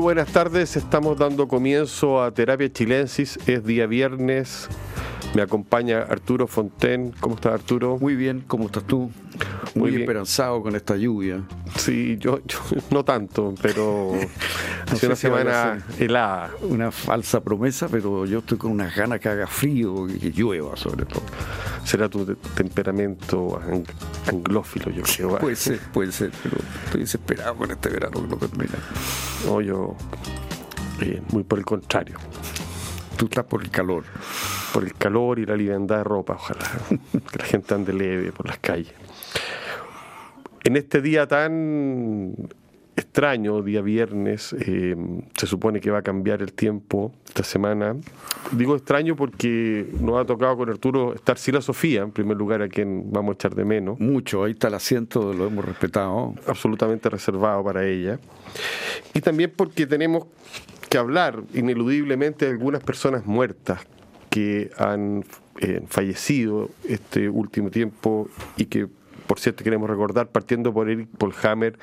Buenas tardes, estamos dando comienzo a Terapia Chilensis, es día viernes, me acompaña Arturo Fonten. ¿Cómo estás, Arturo? Muy bien, ¿cómo estás tú? Muy, esperanzado con esta lluvia. Sí, yo, no tanto, pero hace una semana helada. Una falsa promesa, pero yo estoy con unas ganas que haga frío y que llueva, sobre todo. Será tu temperamento anglófilo, yo creo. Puede ser, puede ser, pero estoy desesperado con este verano que no termina. No, yo. Eh, muy por el contrario. Tú estás por el calor por el calor y la liviandad de ropa, ojalá que la gente ande leve por las calles. En este día tan extraño, día viernes, eh, se supone que va a cambiar el tiempo esta semana. Digo extraño porque nos ha tocado con Arturo estar sin la Sofía, en primer lugar, a quien vamos a echar de menos. Mucho, ahí está el asiento, lo hemos respetado. Absolutamente reservado para ella. Y también porque tenemos que hablar ineludiblemente de algunas personas muertas que han eh, fallecido este último tiempo y que, por cierto, queremos recordar, partiendo por Eric Polhammer,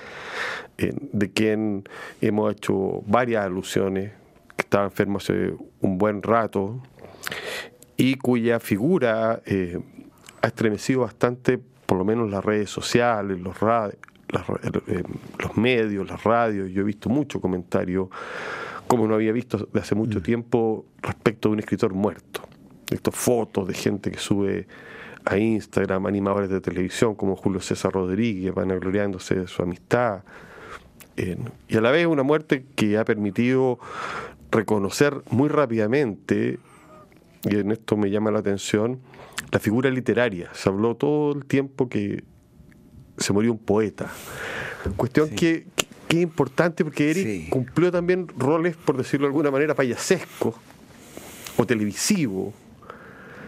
eh, de quien hemos hecho varias alusiones, que estaba enfermo hace un buen rato y cuya figura eh, ha estremecido bastante, por lo menos las redes sociales, los, los medios, las radios. Yo he visto mucho comentario como no había visto de hace mucho mm. tiempo respecto de un escritor muerto. Estas fotos de gente que sube a Instagram, animadores de televisión como Julio César Rodríguez, van gloriándose de su amistad. y a la vez una muerte que ha permitido reconocer muy rápidamente, y en esto me llama la atención, la figura literaria. Se habló todo el tiempo que se murió un poeta. Cuestión que es importante porque Eric cumplió también roles, por decirlo de alguna manera, payasescos o televisivos,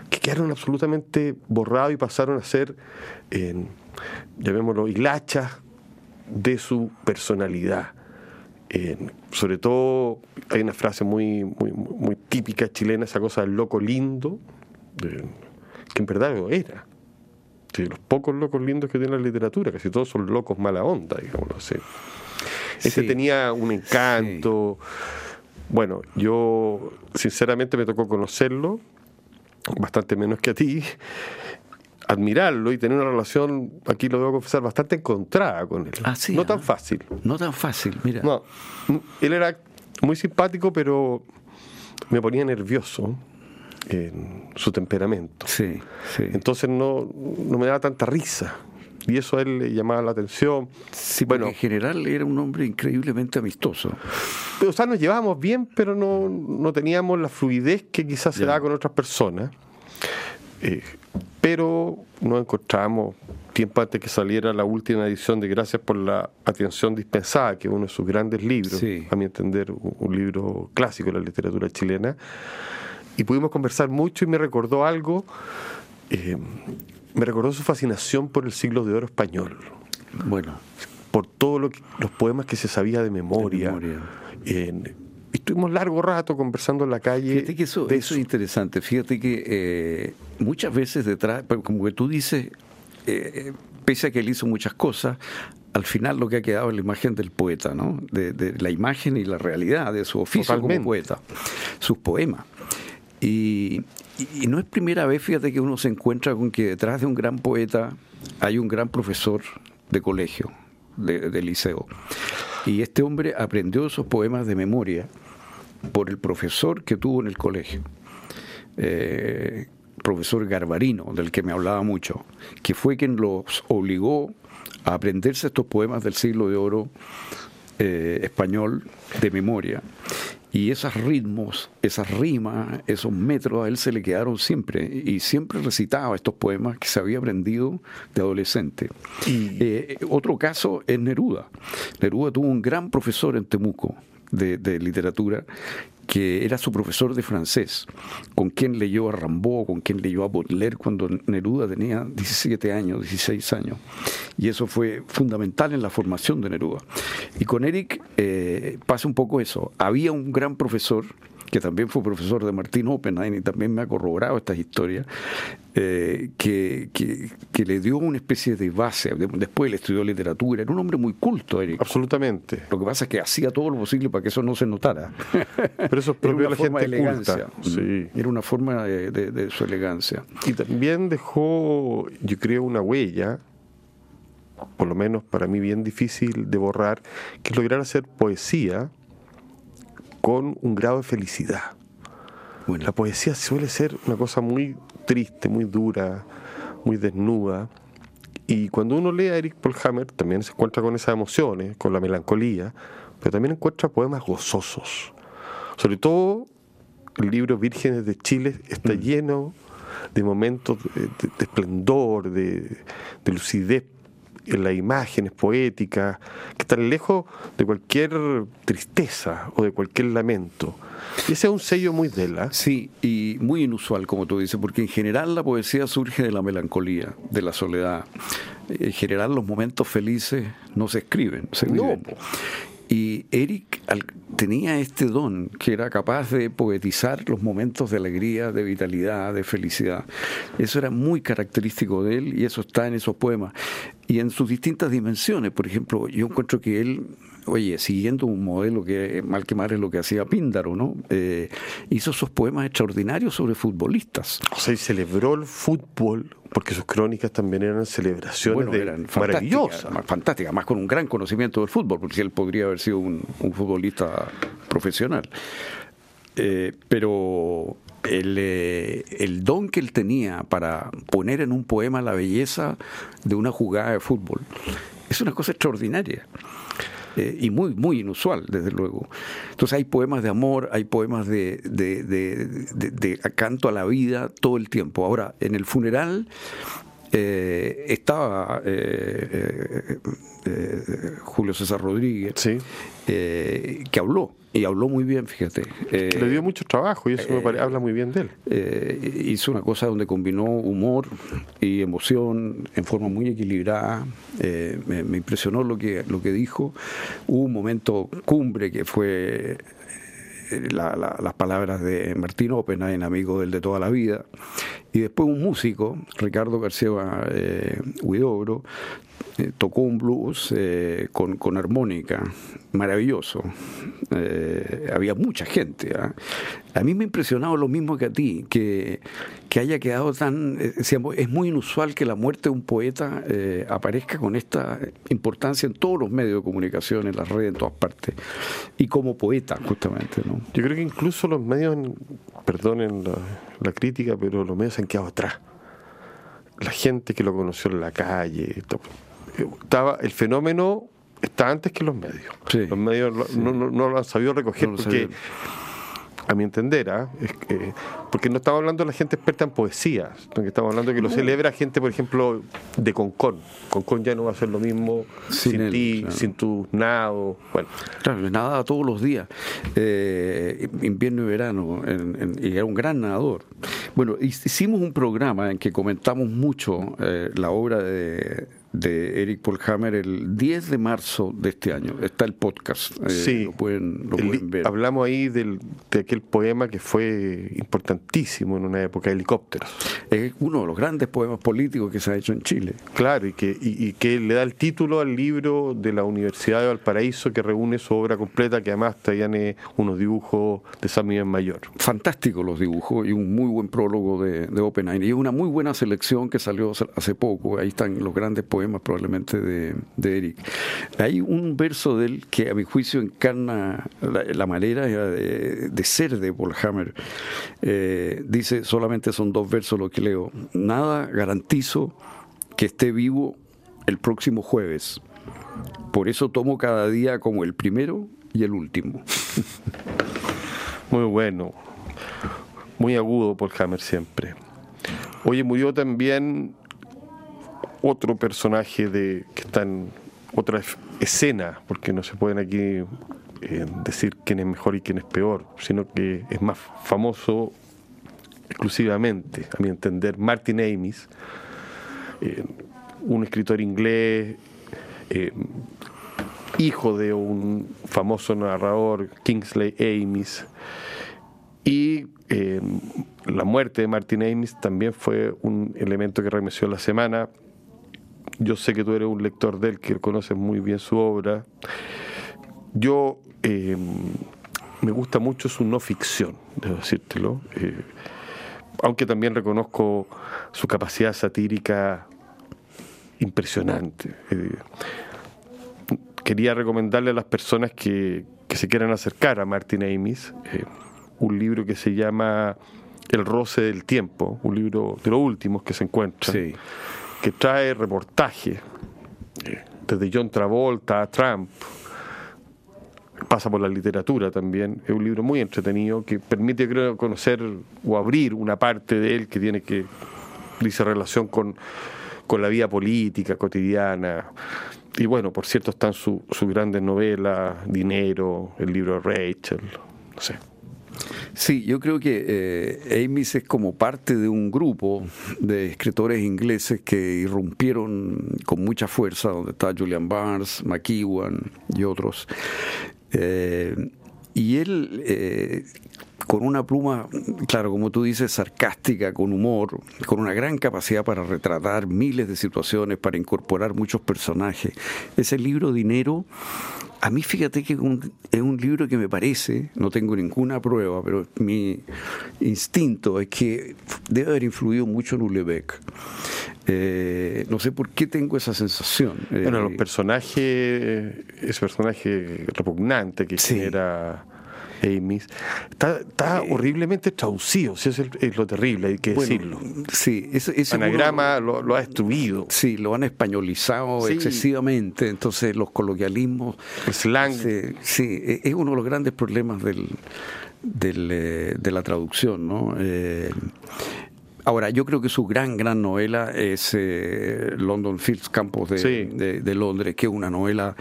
que quedaron absolutamente borrados y pasaron a ser, llamémoslo, hilachas de su personalidad. sobre todo hay una frase muy, muy, muy, típica chilena, esa cosa del loco lindo, que en verdad lo era. los pocos locos lindos que tiene la literatura, casi todos son locos mala onda, digámoslo así. Ese tenía un encanto. Bueno, yo sinceramente me tocó conocerlo, bastante menos que a ti, admirarlo y tener una relación, aquí lo debo confesar, bastante encontrada con él. Ah, no tan fácil. No tan fácil, mira. No, él era muy simpático, pero me ponía nervioso en su temperamento. Sí, sí. Entonces no, no me daba tanta risa y eso a él le llamaba la atención. Sí, bueno, en general era un hombre increíblemente amistoso. O sea, nos llevábamos bien, pero no, no teníamos la fluidez que quizás se da con otras personas. Eh, pero nos encontramos tiempo antes que saliera la última edición de Gracias por la atención dispensada, que es uno de sus grandes libros, a mi entender, un, libro clásico de la literatura chilena. Y pudimos conversar mucho y me recordó algo. Eh, me recordó su fascinación por el siglo de oro español. Bueno. Por todos los poemas que se sabía de memoria. estuvimos largo rato conversando en la calle. Fíjate que eso, eso, es interesante. Fíjate que eh, muchas veces detrás, como que tú dices, eh, pese a que él hizo muchas cosas, al final lo que ha quedado es la imagen del poeta, ¿no? De, la imagen y la realidad de su oficio como poeta, sus poemas. Y, no es primera vez, fíjate, que uno se encuentra con que detrás de un gran poeta hay un gran profesor de colegio, de, liceo. Y este hombre aprendió esos poemas de memoria por el profesor que tuvo en el colegio. Eh, profesor Garbarino, del que me hablaba mucho, que fue quien los obligó a aprenderse estos poemas del siglo de oro eh, español de memoria. Y esos ritmos, esas rimas, esos metros a él se le quedaron siempre. Y siempre recitaba estos poemas que se había aprendido de adolescente. Y... Eh, otro caso es Neruda. Neruda tuvo un gran profesor en Temuco de, de literatura que era su profesor de francés, con quien leyó a Rimbaud, con quien leyó a Baudelaire cuando Neruda tenía 17 años, 16 años. Y eso fue fundamental en la formación de Neruda. Y con Eric eh, pasa un poco eso. Había un gran profesor que también fue profesor de Martín Oppenheim y también me ha corroborado estas historias, eh, que, que, le dio una especie de base. Después le estudió literatura, era un hombre muy culto, Eric. Absolutamente. Lo que pasa es que hacía todo lo posible para que eso no se notara. Pero eso es propio de la gente elegancia. Sí. Era una forma de, de su elegancia. Y también dejó, yo creo, una huella por lo menos para mí bien difícil de borrar, que es lograr hacer poesía con un grado de felicidad. Bueno. La poesía suele ser una cosa muy triste, muy dura, muy desnuda. Y cuando uno lee a Eric Polhammer, también se encuentra con esas emociones, con la melancolía, pero también encuentra poemas gozosos. Sobre todo el libro Vírgenes de Chile está mm. lleno de momentos de, esplendor, de, de lucidez en las imágenes poéticas, que están lejos de cualquier tristeza o de cualquier lamento. Y ese es un sello muy de la. Sí, y muy inusual, como tú dices, porque en general la poesía surge de la melancolía, de la soledad. En general los momentos felices no se escriben, se viven. Y Eric tenía este don que era capaz de poetizar los momentos de alegría, de vitalidad, de felicidad. Eso era muy característico de él y eso está en esos poemas. Y en sus distintas dimensiones, por ejemplo, yo encuentro que él oye, siguiendo un modelo que mal que mal es lo que hacía Píndaro, ¿no? Eh, hizo esos poemas extraordinarios sobre futbolistas. O sea, y celebró el fútbol, porque sus crónicas también eran celebraciones eran maravillosas. Más, fantásticas, más con un gran conocimiento del fútbol, porque él podría haber sido un, futbolista profesional. Eh, pero el, eh, el, don que él tenía para poner en un poema la belleza de una jugada de fútbol es una cosa extraordinaria. Eh, y muy, muy inusual, desde luego. Entonces hay poemas de amor, hay poemas de, de, de, canto a la vida todo el tiempo. Ahora, en el funeral eh, estaba eh, Julio César Rodríguez, que habló y habló muy bien, fíjate. Eh, Le dio mucho trabajo y eso me parece, habla muy bien de él. Eh, hizo una cosa donde combinó humor y emoción en forma muy equilibrada. Eh, me, impresionó lo que, lo que dijo. Hubo un momento cumbre que fue las palabras de Martín Oppenheim, amigo del de toda la vida, y después un músico, Ricardo García Huidobro, eh, tocó un blues eh, con, con, armónica, maravilloso. Eh, había mucha gente. ¿ah? A mí me ha impresionado lo mismo que a ti, que, que haya quedado tan... es muy inusual que la muerte de un poeta aparezca con esta importancia en todos los medios de comunicación, en las redes, en todas partes. Y como poeta, justamente. ¿no? Yo creo que incluso los medios, perdonen la, la crítica, pero los medios se han quedado atrás la gente que lo conoció en la calle, estaba el fenómeno está antes que los medios. los medios no, lo han sabido recoger porque, a mi entender, ¿ah? porque no estamos hablando de la gente experta en poesía, estamos hablando de que lo celebra gente, por ejemplo, de Concón. Concón ya no va a ser lo mismo sin, ti, sin tu nado. Bueno. Claro, nada todos los días, eh, invierno y verano, y era un gran nadador. Bueno, hicimos un programa en que comentamos mucho eh, la obra de de Eric Polhammer el 10 de marzo de este año. Está el podcast. Eh, sí. Lo pueden, ver. Hablamos ahí del, de aquel poema que fue importantísimo en una época, Helicópteros. Es uno de los grandes poemas políticos que se ha hecho en Chile. Claro, y que, y, que le da el título al libro de la Universidad de Valparaíso que reúne su obra completa, que además tiene unos dibujos de San Miguel Mayor. Fantásticos los dibujos y un muy buen prólogo de, de Oppenheim. Y una muy buena selección que salió hace poco. Ahí están los grandes poemas poemas probablemente de, Eric. Hay un verso de él que a mi juicio encarna la, manera de, ser de Paul Hammer. Eh, dice, solamente son dos versos lo que leo. Nada garantizo que esté vivo el próximo jueves. Por eso tomo cada día como el primero y el último. Muy bueno. Muy agudo Paul Hammer siempre. Oye, murió también otro personaje de, que está en otra escena, porque no se pueden aquí eh, decir quién es mejor y quién es peor, sino que es más famoso exclusivamente, a mi entender, Martin Amis, eh, un escritor inglés, eh, hijo de un famoso narrador, Kingsley Amis, Y la muerte de Martin Amis también fue un elemento que remeció la semana. Yo sé que tú eres un lector de él, que conoces muy bien su obra. Yo eh, me gusta mucho su no ficción, debo decírtelo. Eh, aunque también reconozco su capacidad satírica impresionante. quería recomendarle a las personas que, que, se quieran acercar a Martin Amis un libro que se llama El roce del tiempo, un libro de los últimos que se encuentra, que trae reportaje eh, desde John Travolta a Trump, pasa por la literatura también, es un libro muy entretenido que permite creo conocer o abrir una parte de él que tiene que dice relación con, con la vida política cotidiana. Y bueno, por cierto están sus grandes novelas, Dinero, el libro de Rachel, no sé. Sí, yo creo que eh, Amis es como parte de un grupo de escritores ingleses que irrumpieron con mucha fuerza, donde está Julian Barnes, McEwan y otros. Eh, y él, eh, con una pluma, claro, como tú dices, sarcástica, con humor, con una gran capacidad para retratar miles de situaciones, para incorporar muchos personajes. Ese libro Dinero a mí fíjate que es un libro que me parece, no tengo ninguna prueba, pero mi instinto es que debe haber influido mucho en Ulebeck. Eh, no sé por qué tengo esa sensación. Bueno, los personajes, ese personaje repugnante que era Amis, está, eh, horriblemente traducido, si es, es, lo terrible, hay que decirlo. Sí, ese, anagrama lo, ha destruido. Sí, lo han españolizado excesivamente, entonces los coloquialismos. slang. Sí, e, es uno de los grandes problemas del, eh, de la traducción, ¿no? Eh, Ahora, yo creo que su gran, gran novela es eh, London Fields Campos de, de, Londres, que es una novela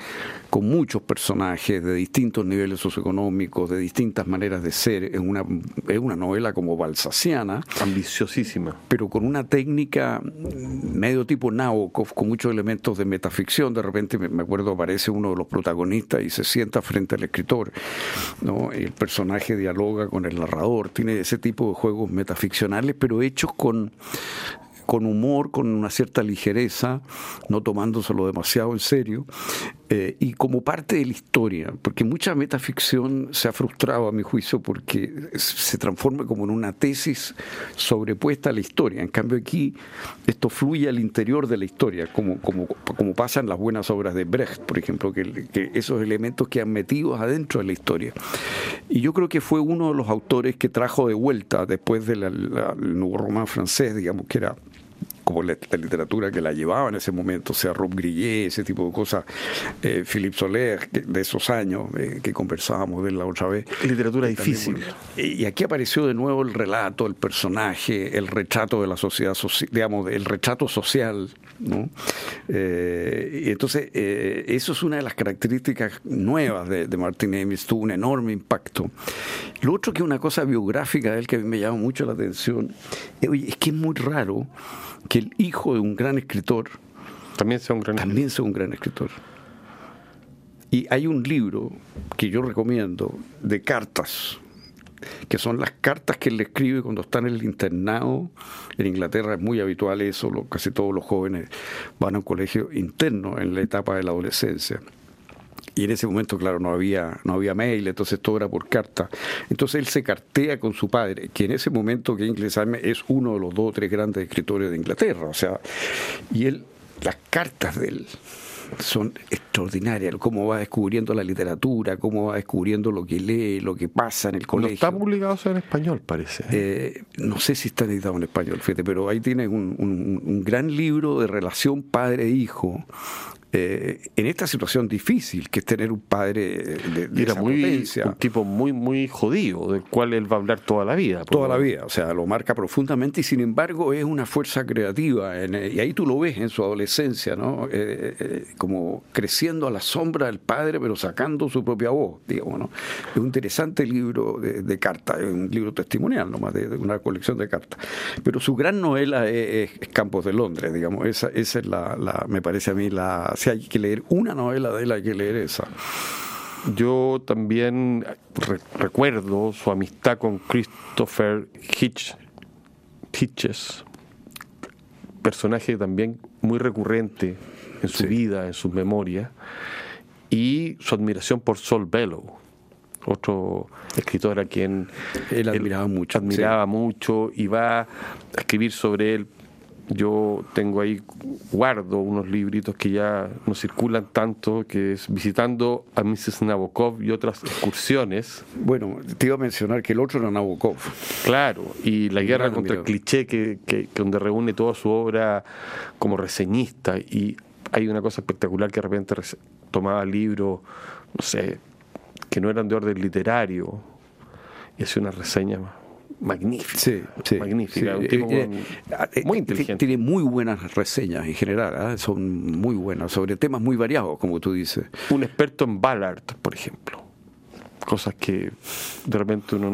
con muchos personajes de distintos niveles socioeconómicos, de distintas maneras de ser. Es una, es una novela como balsaciana. Ambiciosísima. Pero con una técnica medio tipo Nabokov, con muchos elementos de metaficción. De repente, me acuerdo, aparece uno de los protagonistas y se sienta frente al escritor. ¿no? El personaje dialoga con el narrador. Tiene ese tipo de juegos metaficcionales, pero hechos con, con humor, con una cierta ligereza, no tomándoselo demasiado en serio, eh, y como parte de la historia, porque mucha metaficción se ha frustrado a mi juicio porque se transforma como en una tesis sobrepuesta a la historia. En cambio aquí esto fluye al interior de la historia, como, como, como pasa en las buenas obras de Brecht, por ejemplo, que, esos elementos que han metido adentro de la historia. Y yo creo que fue uno de los autores que trajo de vuelta después del nuevo román francés, digamos, que era como la, literatura que la llevaba en ese momento, o sea, Rob Grillet, ese tipo de cosas, eh, Philippe Soler, de esos años eh, que conversábamos de la otra vez. Literatura difícil. y aquí apareció de nuevo el relato, el personaje, el retrato de la sociedad, digamos, el retrato social, ¿no? Eh, y entonces, eso es una de las características nuevas de, de Martin Amis, tuvo un enorme impacto. Lo otro que es una cosa biográfica de él que a mí me llama mucho la atención, es que es muy raro que el hijo de un gran escritor también sea un gran también escritor. sea un gran escritor. Y hay un libro que yo recomiendo de cartas, que son las cartas que él le escribe cuando está en el internado. En Inglaterra es muy habitual eso, casi todos los jóvenes van a un colegio interno en la etapa de la adolescencia y en ese momento, claro, no había, no había mail, entonces todo era por carta. Entonces él se cartea con su padre, que en ese momento que Inglesame es uno de los dos o tres grandes escritores de Inglaterra, o sea, y él, las cartas de él son extraordinarias, cómo va descubriendo la literatura, cómo va descubriendo lo que lee, lo que pasa en el colegio. No está publicado en español, parece. ¿eh? Eh, no sé si está editado en español, fíjate, pero ahí tiene un, un gran libro de relación padre-hijo eh, en esta situación difícil que es tener un padre de, Era muy, Un tipo muy, muy jodido, del cual él va a hablar toda la vida. Toda la vida, o sea, lo marca profundamente y sin embargo es una fuerza creativa. y ahí tú lo ves en su adolescencia, ¿no? Eh, eh, como creciendo a la sombra del padre, pero sacando su propia voz, digamos, ¿no? Es un interesante libro de, cartas, es un libro testimonial nomás, de, una colección de cartas. Pero su gran novela es, Campos de Londres, digamos, esa, esa es la, la, me parece a mí, la si hay que leer una novela de él, hay que leer esa. yo también recuerdo su amistad con Christopher Hitch, Hitches, personaje también muy recurrente en su vida, en sus memorias, y su admiración por Sol Bellow, otro escritor a quien él admiraba mucho. Admiraba mucho y va a escribir sobre él yo tengo ahí, guardo unos libritos que ya no circulan tanto, que es Visitando a Mrs. Nabokov y otras excursiones. Bueno, te iba a mencionar que el otro era Nabokov. Claro, y La guerra contra el cliché, que, que, donde reúne toda su obra como reseñista. Y hay una cosa espectacular que de repente tomaba libros, no sé, que no eran de orden literario, y hacía una reseña magnífica. Sí, sí, magnífica. Un tipo eh, eh, muy inteligente. Tiene muy buenas reseñas en general, ¿ah? son muy buenas, sobre temas muy variados, como tú dices. Un experto en Ballard, por ejemplo. Cosas que de repente uno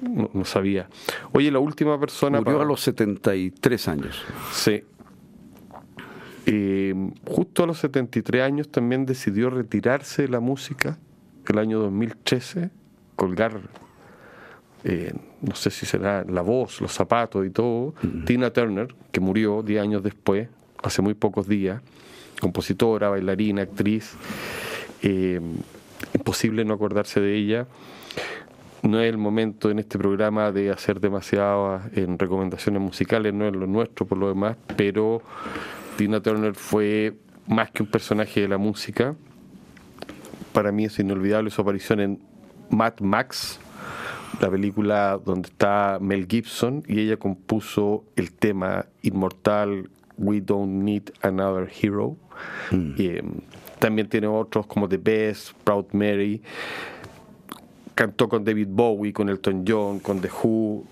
no, no, sabía. Oye, la última persona. Murió a los 73 años. Sí. Eh, justo a los 73 años también decidió retirarse de la música el año 2013, colgar eh, no sé si será la voz, los zapatos y todo, Tina Turner, que murió 10 años después, hace muy pocos días, compositora, bailarina, actriz, eh, imposible no acordarse de ella. No es el momento en este programa de hacer demasiadas en recomendaciones musicales, no es lo nuestro por lo demás, pero Tina Turner fue más que un personaje de la música. Para mí es inolvidable su aparición en Mad Max, la película donde está Mel Gibson y ella compuso el tema inmortal We Don't Need Another Hero. Mm. Em, también tiene otros como The Best, Proud Mary. Cantó con David Bowie, con Elton John, con The Who.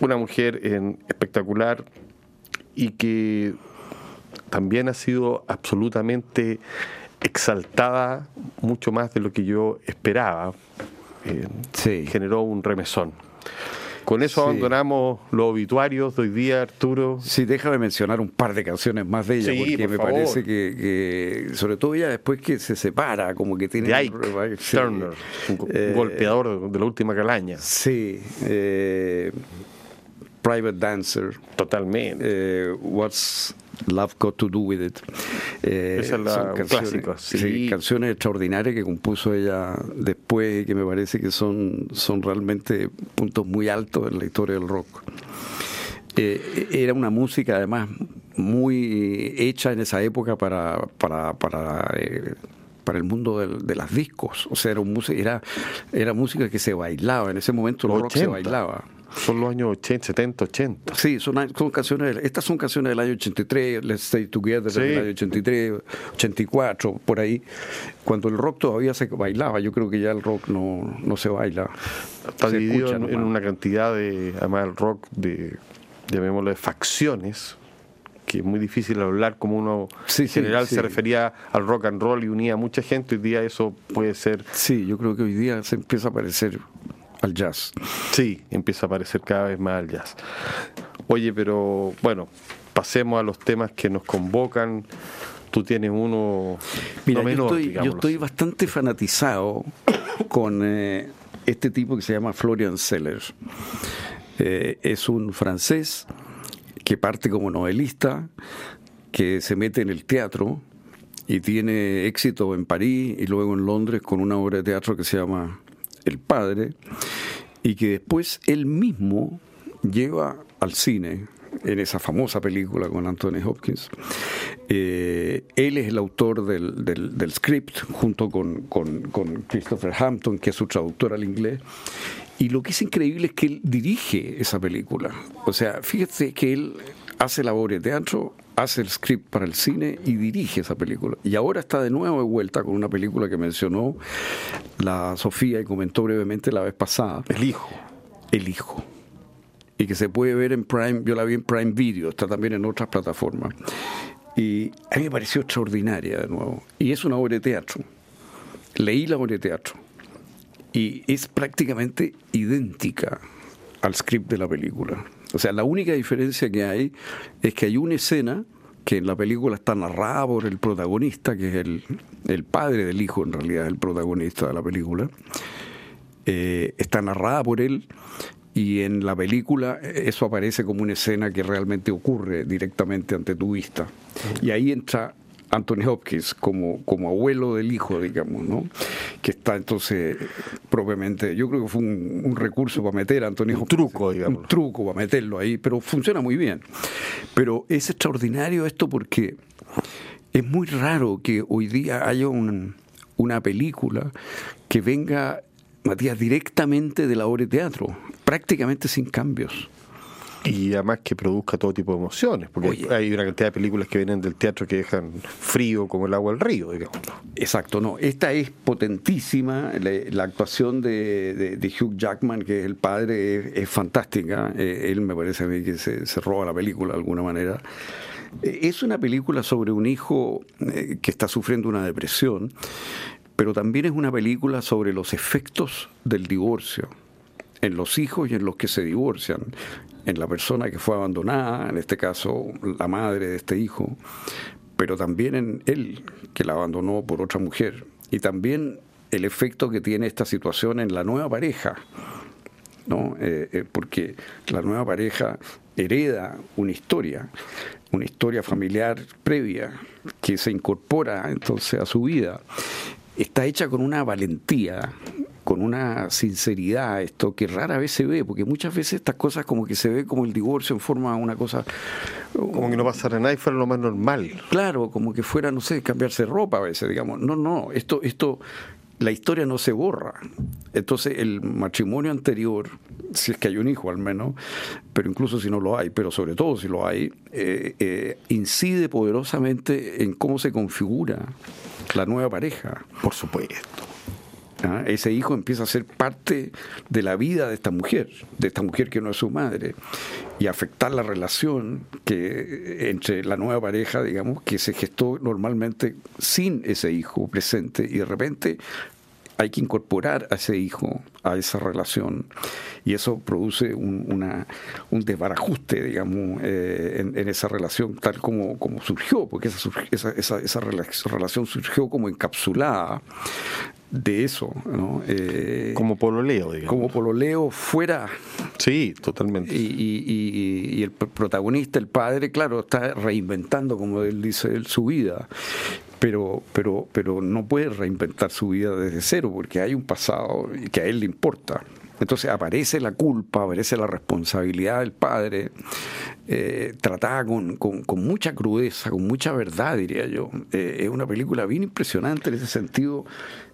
Una mujer espectacular y que también ha sido absolutamente exaltada mucho más de lo que yo esperaba eh, generó un remesón. Con eso abandonamos los obituarios de hoy día, Arturo. Sí, déjame mencionar un par de canciones más de ella, porque me parece que, sobre todo ella después que se separa, como que tiene... Ike Turner, un, eh, golpeador de la última calaña. Sí. Eh, Private Dancer. Totalmente. what's Love Got to Do With It. Eh, Esa es la canciones, sí. canciones extraordinarias que compuso ella después y que me parece que son, son realmente puntos muy altos en la historia del rock. Eh, era una música además muy hecha en esa época para, para, para, eh, para el mundo de las discos. O sea, era, era, era música que se bailaba. En ese momento el rock se bailaba. Son los años 80, 70, 80. Sí, son, son canciones, estas son canciones del año 83, Let's Stay Together del año 83, 84, por ahí. Cuando el rock todavía se bailaba, yo creo que ya el rock no, no se baila. Está dividido en, una cantidad de, además el rock, de, llamémoslo, de facciones, que es muy difícil hablar como uno en general se refería al rock and roll y unía a mucha gente, hoy día eso puede ser... Sí, yo creo que hoy día se empieza a parecer al jazz. Sí, empieza a aparecer cada vez más al jazz. Oye, pero bueno, pasemos a los temas que nos convocan. Tú tienes uno Mira, yo, estoy, bastante fanatizado con eh, este tipo que se llama Florian Seller. Eh, es un francés que parte como novelista, que se mete en el teatro y tiene éxito en París y luego en Londres con una obra de teatro que se llama el padre, y que después él mismo lleva al cine en esa famosa película con Anthony Hopkins. Eh, él es el autor del, script junto con, con, con, Christopher Hampton, que es su traductor al inglés. Y lo que es increíble es que él dirige esa película. O sea, fíjate que él hace labor de teatro, hace el script para el cine y dirige esa película. Y ahora está de nuevo de vuelta con una película que mencionó la Sofía y comentó brevemente la vez pasada. El hijo. El hijo. Y que se puede ver en Prime, yo la vi en Prime Video, está también en otras plataformas. Y a mí me pareció extraordinaria de nuevo. Y es una obra de teatro. Leí la obra de teatro. Y es prácticamente idéntica al script de la película. O sea, la única diferencia que hay es que hay una escena que en la película está narrada por el protagonista, que es el, el padre del hijo, en realidad, el protagonista de la película. Eh, está narrada por él y en la película eso aparece como una escena que realmente ocurre directamente ante tu vista. Y ahí entra Anthony Hopkins como, como abuelo del hijo, digamos, ¿no? Que está entonces propiamente, yo creo que fue un, recurso para meter a Anthony Hopkins. Un truco, digamos. Un truco para meterlo ahí, pero funciona muy bien. Pero es extraordinario esto porque es muy raro que hoy día haya una película que venga Matías, directamente de la obra de teatro, prácticamente sin cambios. Y además que produzca todo tipo de emociones, porque hay una cantidad de películas que vienen del teatro que dejan frío como el agua al río, digamos. Exacto, no. Esta es potentísima. La, actuación de, Hugh Jackman, que es el padre, es, fantástica. Eh, él me parece a mí que se, roba la película de alguna manera. Eh, es una película sobre un hijo eh, que está sufriendo una depresión pero también es una película sobre los efectos del divorcio en los hijos y en los que se divorcian, en la persona que fue abandonada, en este caso la madre de este hijo, pero también en él, que la abandonó por otra mujer, y también el efecto que tiene esta situación en la nueva pareja, ¿no? Eh, eh, porque la nueva pareja hereda una historia, una historia familiar previa que se incorpora entonces a su vida está hecha con una valentía, con una sinceridad, esto que rara vez se ve, porque muchas veces estas cosas como que se ve como el divorcio en forma de una cosa... Como que no pasara nada y fuera lo más normal. Claro, como que fuera, no sé, cambiarse ropa a veces, digamos. No, no, esto, esto, la historia no se borra. Entonces el matrimonio anterior, si es que hay un hijo al menos, pero incluso si no lo hay, pero sobre todo si lo hay, eh, eh, incide poderosamente en cómo se configura la nueva pareja. Por supuesto. ¿Ah? Ese hijo empieza a ser parte de la vida de esta mujer, de esta mujer que no es su madre, y afectar la relación que entre la nueva pareja, digamos, que se gestó normalmente sin ese hijo presente, y de repente hay que incorporar a ese hijo a esa relación y eso produce un, una, un desbarajuste, digamos, eh, en, esa relación tal como, surgió, porque esa, esa relación surgió como encapsulada de eso, ¿no? Eh, como pololeo, digamos. Como pololeo fuera. Sí, totalmente. Y, y, y, el protagonista, el padre, claro, está reinventando, como él dice, su vida pero, pero, pero no puede reinventar su vida desde cero porque hay un pasado que a él le importa. Entonces aparece la culpa, aparece la responsabilidad del padre, eh, tratada con, mucha crudeza, con mucha verdad, diría yo. Eh, es una película bien impresionante en ese sentido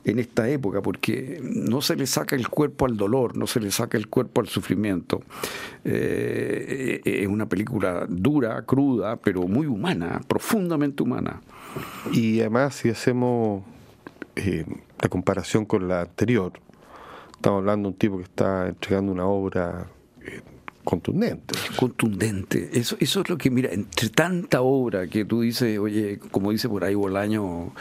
en esta época, porque no se le saca el cuerpo al dolor, no se le saca el cuerpo al sufrimiento. Eh, es una película dura, cruda, pero muy humana, profundamente humana. Y además, si hacemos la comparación con la anterior, estamos hablando de un tipo que está entregando una obra eh, contundente. Contundente. Eso, eso es lo que, mira, entre tanta obra que tú dices, oye, como dice por ahí Bolaño,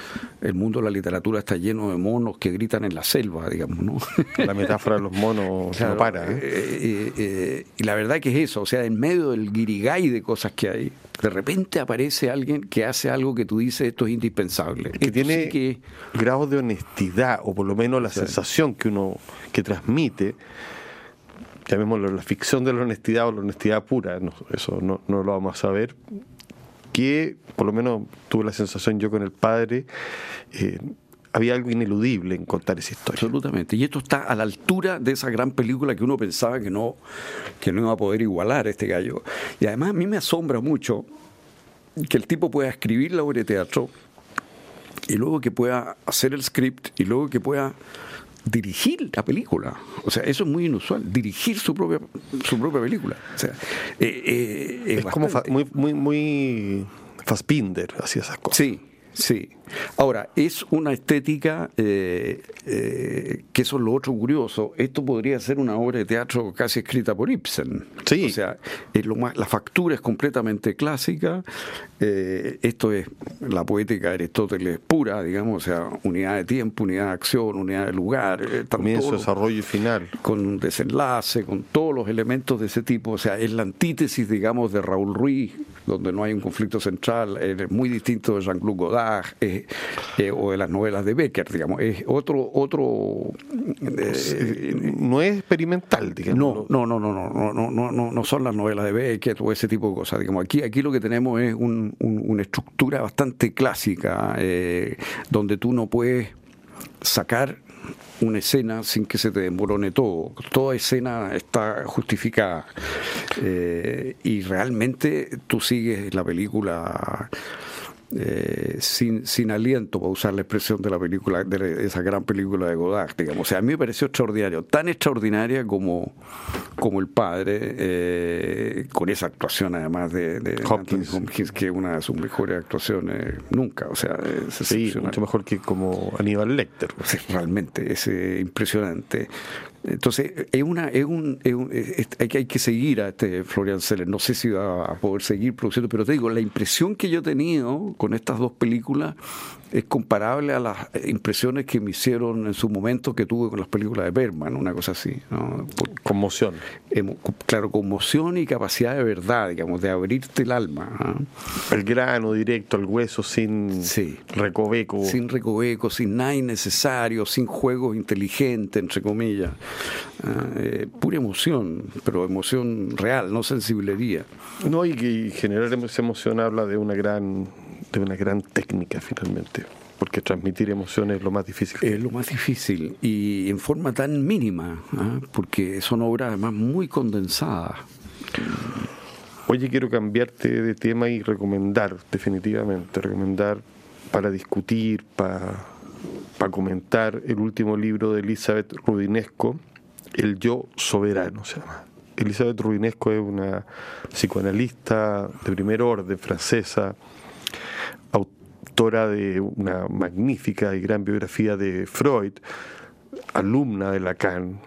el mundo de la literatura está lleno de monos que gritan en la selva, digamos, ¿no? La metáfora de los monos no para. ¿eh? y la verdad que es eso, o sea, en medio del guirigay de cosas que hay, de repente aparece alguien que hace algo que tú dices esto es indispensable. Que tiene que... grados de honestidad, o por lo menos la sensación que uno que transmite, llamémoslo la ficción de la honestidad o la honestidad pura, eso no, lo vamos a saber, que por lo menos tuve la sensación yo con el padre, eh, había algo ineludible en contar esa historia. Absolutamente. Y esto está a la altura de esa gran película que uno pensaba que no, que no iba a poder igualar este gallo. Y además a mí me asombra mucho que el tipo pueda escribir la obra de teatro y luego que pueda hacer el script y luego que pueda dirigir la película. O sea, eso es muy inusual, dirigir su propia su propia película. O sea, eh, eh, es, como muy, muy, muy Fassbinder, hacía esas cosas. Sí, sí. Ahora, es una estética eh, eh, que eso es lo otro curioso. Esto podría ser una obra de teatro casi escrita por Ibsen. Sí. O sea, es lo más, la factura es completamente clásica. eh, esto es la poética de Aristóteles pura, digamos, o sea, unidad de tiempo, unidad de acción, unidad de lugar. eh, Comienzo, desarrollo y final. con un desenlace, con todos los elementos de ese tipo. O sea, es la antítesis, digamos, de Raúl Ruiz, donde no hay un conflicto central, es muy distinto de Jean-Claude Godard eh, eh, o de las novelas de Becker, digamos. Es otro. otro eh, No es experimental, digamos. no, no, no, no, no, no, no, no, no son las novelas de Beckett o ese tipo de cosas. Digamos, aquí, aquí lo que tenemos es un- un- una estructura bastante clásica, eh, donde tú no puedes sacar una escena sin que se te desmorone todo. Toda escena está justificada. Eh, y realmente tú sigues la película eh, sin, sin aliento, para usar la expresión de la película, de esa gran película de Godard, digamos. O sea, a mí me pareció extraordinario, tan extraordinaria como, como el padre, eh, con esa actuación además de, de Hopkins. Hopkins, que es una de sus mejores actuaciones nunca. O sea, es Sí, mucho mejor que como Aníbal Lecter. Realmente es eh, impresionante. Entonces, es una, es un, es un- es- hay, que, hay que seguir a este Florian Seller. No sé si va a poder seguir produciendo, pero te digo, la impresión que yo he tenido con estas dos películas es comparable a las impresiones que me hicieron en su momento que tuve con las películas de Bergman, una cosa así. ¿no? Por- Conmoción. emo- claro, conmoción y capacidad de verdad, digamos, de abrirte el alma. ¿ah? Al grano, directo, al hueso, sin Sí. recoveco. sin recoveco, sin nada innecesario, sin juegos inteligentes, entre comillas. Eh, pura emoción, pero emoción real, no sensiblería. No, y que generar esa emoción habla de una gran, de una gran técnica finalmente. Porque transmitir emociones es lo más difícil. Es lo más difícil y en forma tan mínima, ¿ah? porque son obras además muy condensadas. Oye, quiero cambiarte de tema y recomendar, definitivamente, recomendar para discutir, para, para comentar el último libro de Elizabeth Rudinesco, El Yo Soberano se llama. Elizabeth Rudinesco es una psicoanalista de primer orden francesa, autora de una magnífica y gran biografía de Freud, alumna de Lacan,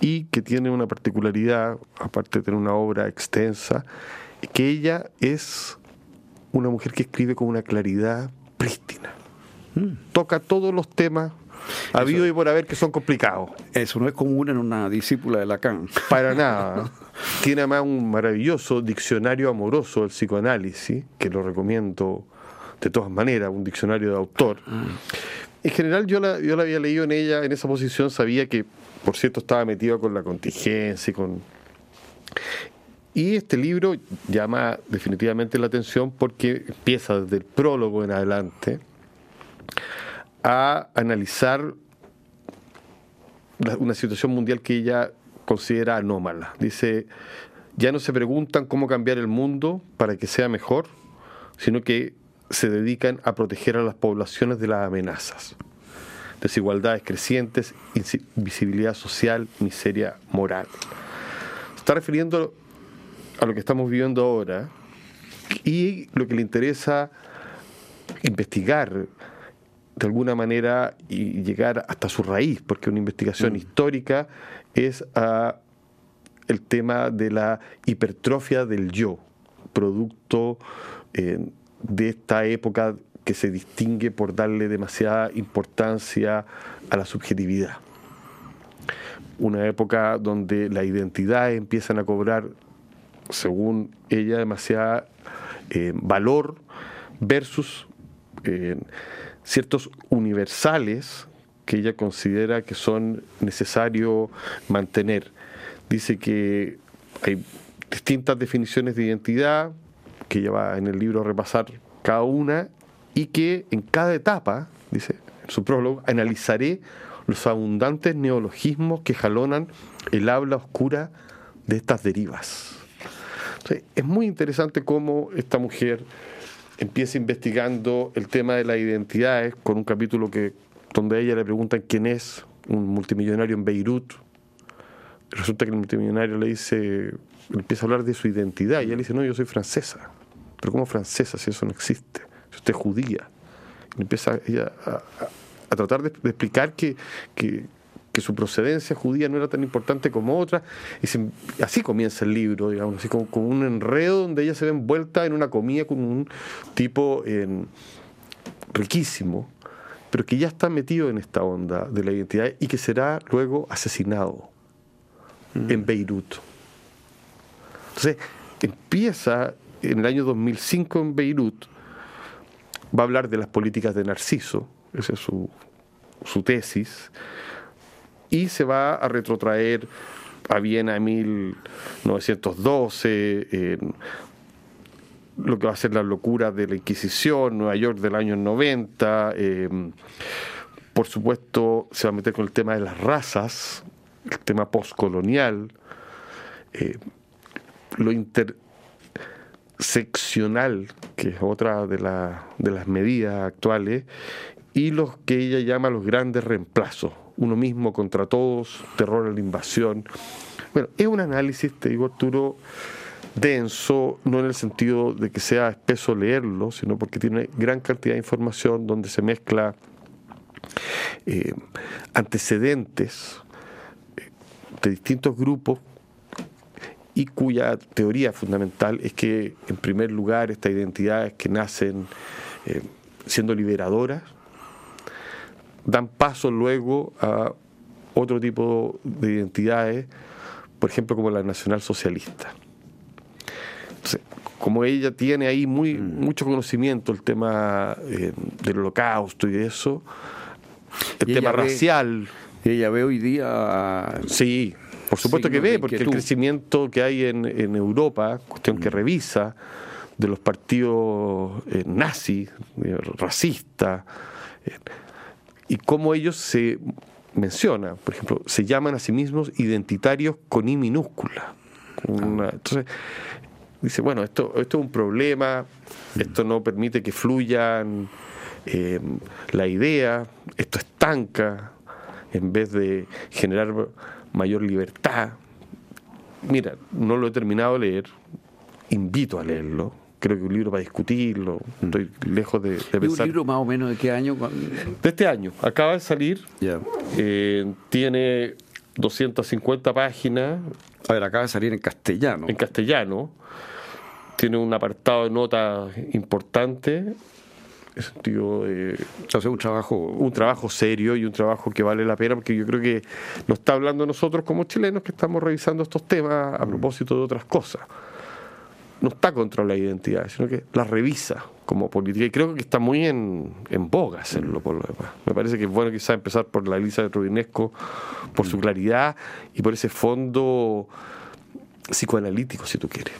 y que tiene una particularidad, aparte de tener una obra extensa, que ella es una mujer que escribe con una claridad prístina. Toca todos los temas habido y por haber que son complicados. Eso no es común en una discípula de Lacan. Para nada. Tiene además un maravilloso diccionario amoroso del psicoanálisis, que lo recomiendo de todas maneras, un diccionario de autor. En general yo la, yo la había leído en ella, en esa posición, sabía que, por cierto, estaba metido con la contingencia y con... Y este libro llama definitivamente la atención porque empieza desde el prólogo en adelante a analizar una situación mundial que ella considera anómala. Dice, ya no se preguntan cómo cambiar el mundo para que sea mejor, sino que se dedican a proteger a las poblaciones de las amenazas. Desigualdades crecientes, invisibilidad social, miseria moral. Se Está refiriendo a lo que estamos viviendo ahora y lo que le interesa investigar de alguna manera y llegar hasta su raíz, porque una investigación histórica es a el tema de la hipertrofia del yo, producto eh, de esta época que se distingue por darle demasiada importancia a la subjetividad. Una época donde las identidades empiezan a cobrar, según ella, demasiada eh, valor versus eh, ciertos universales que ella considera que son necesarios mantener. Dice que hay distintas definiciones de identidad, que ella va en el libro a repasar cada una, y que en cada etapa, dice en su prólogo, analizaré los abundantes neologismos que jalonan el habla oscura de estas derivas. Es muy interesante cómo esta mujer empieza investigando el tema de las identidades con un capítulo que donde a ella le preguntan quién es un multimillonario en Beirut. Resulta que el multimillonario le dice, empieza a hablar de su identidad y ella le dice, no, yo soy francesa. Pero ¿cómo francesa si eso no existe? Si usted es judía. Empieza ella a, a tratar de, de explicar que, que, que su procedencia judía no era tan importante como otra. Y se- así comienza el libro, digamos, así como, como un enredo donde ella se ve envuelta en una comida con un tipo riquísimo, pero que ya está metido en esta onda de la identidad y que será luego asesinado en Beirut. Entonces, empieza en el año 2005 en Beirut, va a hablar de las políticas de Narciso, esa es su, su tesis, y se va a retrotraer a Viena en 1912, en lo que va a ser la locura de la Inquisición, Nueva York del año 90, eh, por supuesto se va a meter con el tema de las razas, el tema postcolonial, eh, lo interseccional, que es otra de, la- de las medidas actuales, y los que ella llama los grandes reemplazos, uno mismo contra todos, terror a la invasión. Bueno, es un análisis, te digo Arturo, denso, no en el sentido de que sea espeso leerlo, sino porque tiene gran cantidad de información donde se mezcla eh, antecedentes eh, de distintos grupos y cuya teoría fundamental es que, en primer lugar, estas identidades que nacen eh, siendo liberadoras, dan paso luego a otro tipo de identidades, por ejemplo, como la nacionalsocialista. Entonces, como ella tiene ahí muy, mucho conocimiento el tema eh, del holocausto y de eso, el Y tema ve- racial, Ella ve hoy día Sí, por supuesto que ve, porque el crecimiento que hay en, en Europa, cuestión Mm. que revisa, de los partidos eh, nazis, eh, racistas, eh, y cómo ellos se menciona, por ejemplo, se llaman a sí mismos identitarios con I minúscula. Una- entonces, dice, bueno, esto, esto es un problema, esto no permite que fluyan eh, la idea, esto estanca, en vez de generar mayor libertad. Mira, no lo he terminado de leer, invito a leerlo, creo que es un libro para discutirlo, estoy lejos de, de ¿Y un pensar. libro más o menos de qué año? De este año, acaba de salir, Ya. eh, tiene 250 páginas, A ver, acaba de salir en castellano. en castellano. Tiene un apartado de notas importante. En sentido de O sea, un trabajo. un trabajo serio y un trabajo que vale la pena, porque yo creo que nos está hablando nosotros como chilenos que estamos revisando estos temas a propósito de otras cosas. No está contra la identidad, sino que la revisa como política. Y creo que está muy en, en boga hacerlo por lo demás. Me parece que es bueno quizás empezar por la Elisa de Rubinesco, por su claridad y por ese fondo psicoanalítico, si tú quieres.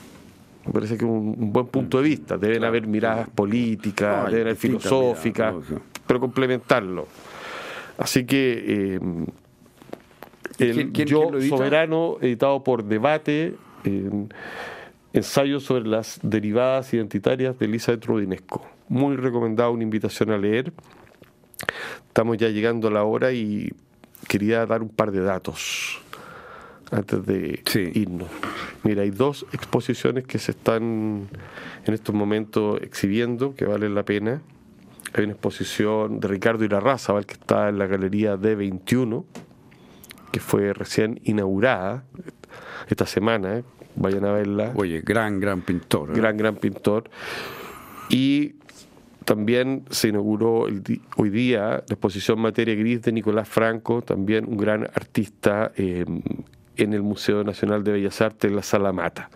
Me parece que es un, un buen punto de vista. Deben haber miradas políticas, No, deben haber filosóficas, miradas, ¿no? pero complementarlo. Así que eh, el ¿Quién- quién- Yo quién? Soberano, editado por Debate, ensayo sobre las derivadas identitarias de Elizabeth Rudinesco. Muy recomendado, una invitación a leer. Estamos ya llegando a la hora y quería dar un par de datos antes de Sí. irnos. Mira, hay dos exposiciones que se están en estos momentos exhibiendo que valen la pena. Hay una exposición de Ricardo Irarrázaval que está en la galería D21, que fue recién inaugurada esta semana. Vayan a verla Oye, gran, gran pintor. ¿eh? gran, gran pintor. Y también se inauguró el hoy día la exposición Materia Gris de Nicolás Franco, también un gran artista eh, en el Museo Nacional de Bellas Artes, en la Sala Mata.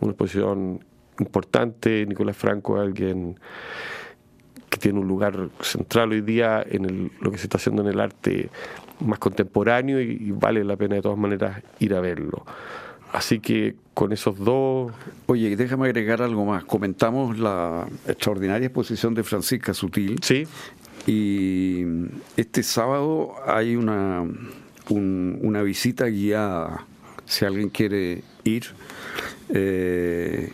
Una exposición importante, Nicolás Franco es alguien que tiene un lugar central hoy día en el- lo que se está haciendo en el arte más contemporáneo y, y vale la pena de todas maneras ir a verlo. Así que con esos dos Oye, déjame agregar algo más. Comentamos la extraordinaria exposición de Francisca Sutil. Sí, Y este sábado hay una, un- una visita guiada, si alguien quiere ir. eh,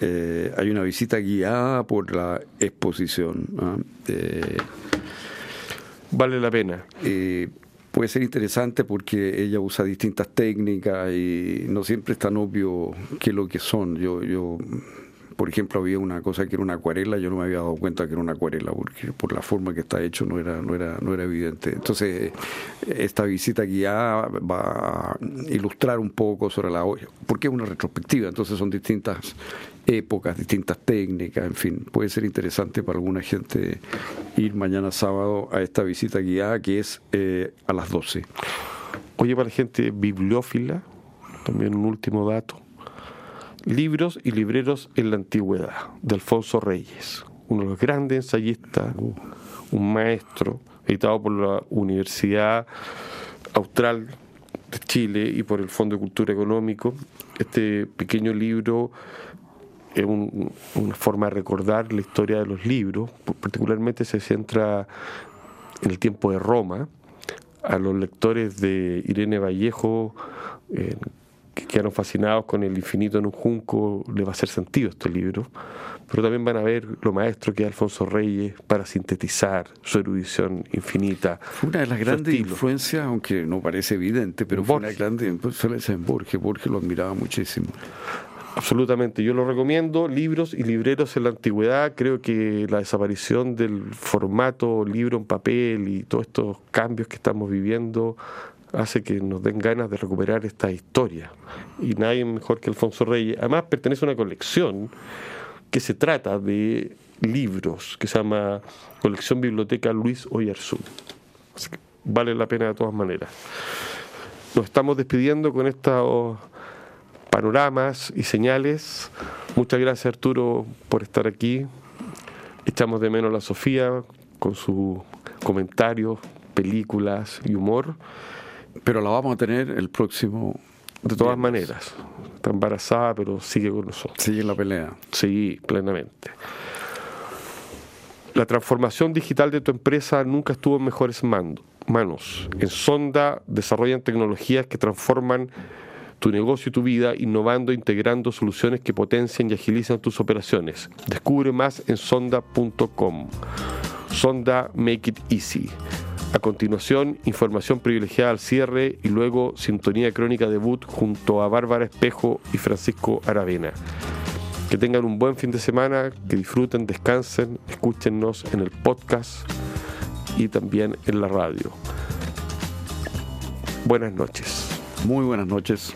eh, hay una visita guiada por la exposición. Eh, vale la pena. Puede ser interesante porque ella usa distintas técnicas y no siempre es tan obvio qué es lo que son. Yo, yo por ejemplo, había una cosa que era una acuarela, yo no me había dado cuenta que era una acuarela, porque por la forma que está hecho no era, no era, no era evidente. Entonces, esta visita guiada va a ilustrar un poco sobre la porque es una retrospectiva, entonces son distintas épocas, distintas técnicas, en fin, puede ser interesante para alguna gente ir mañana sábado a esta visita guiada que es eh, a las 12. Oye, para la gente bibliófila, también un último dato. Libros y libreros en la antigüedad, de Alfonso Reyes, uno de los grandes ensayistas, un maestro, editado por la Universidad Austral de Chile y por el Fondo de Cultura Económico. Este pequeño libro es una forma de recordar la historia de los libros, particularmente se centra en el tiempo de Roma. A los lectores de Irene Vallejo, quedaron fascinados con el infinito en un junco, le va a hacer sentido este libro. Pero también van a ver lo maestro que es Alfonso Reyes para sintetizar su erudición infinita. Fue una de las grandes influencias, aunque no parece evidente, pero fue una grande influencia en Borges. Borges lo admiraba muchísimo. Absolutamente, yo lo recomiendo, libros y libreros en la antigüedad, creo que la desaparición del formato libro en papel y todos estos cambios que estamos viviendo hace que nos den ganas de recuperar esta historia. Y nadie mejor que Alfonso Reyes. Además pertenece a una colección que se trata de libros, que se llama Colección Biblioteca Luis Oyarzún. vale la pena de todas maneras. Nos estamos despidiendo con estos panoramas y señales. Muchas gracias Arturo por estar aquí. Echamos de menos a la Sofía con sus comentarios, películas y humor. Pero la vamos a tener el próximo. De todas maneras. Está embarazada, pero sigue con nosotros. Sigue en la pelea. Sí, plenamente. La transformación digital de tu empresa nunca estuvo en mejores manos. En Sonda desarrollan tecnologías que transforman tu negocio y tu vida, innovando e integrando soluciones que potencian y agilizan tus operaciones. Descubre más en sonda.com. Sonda Make It Easy. A continuación, información privilegiada al cierre y luego sintonía crónica debut junto a Bárbara Espejo y Francisco Aravena. Que tengan un buen fin de semana, que disfruten, descansen, escúchenos en el podcast y también en la radio. Buenas noches. Muy buenas noches.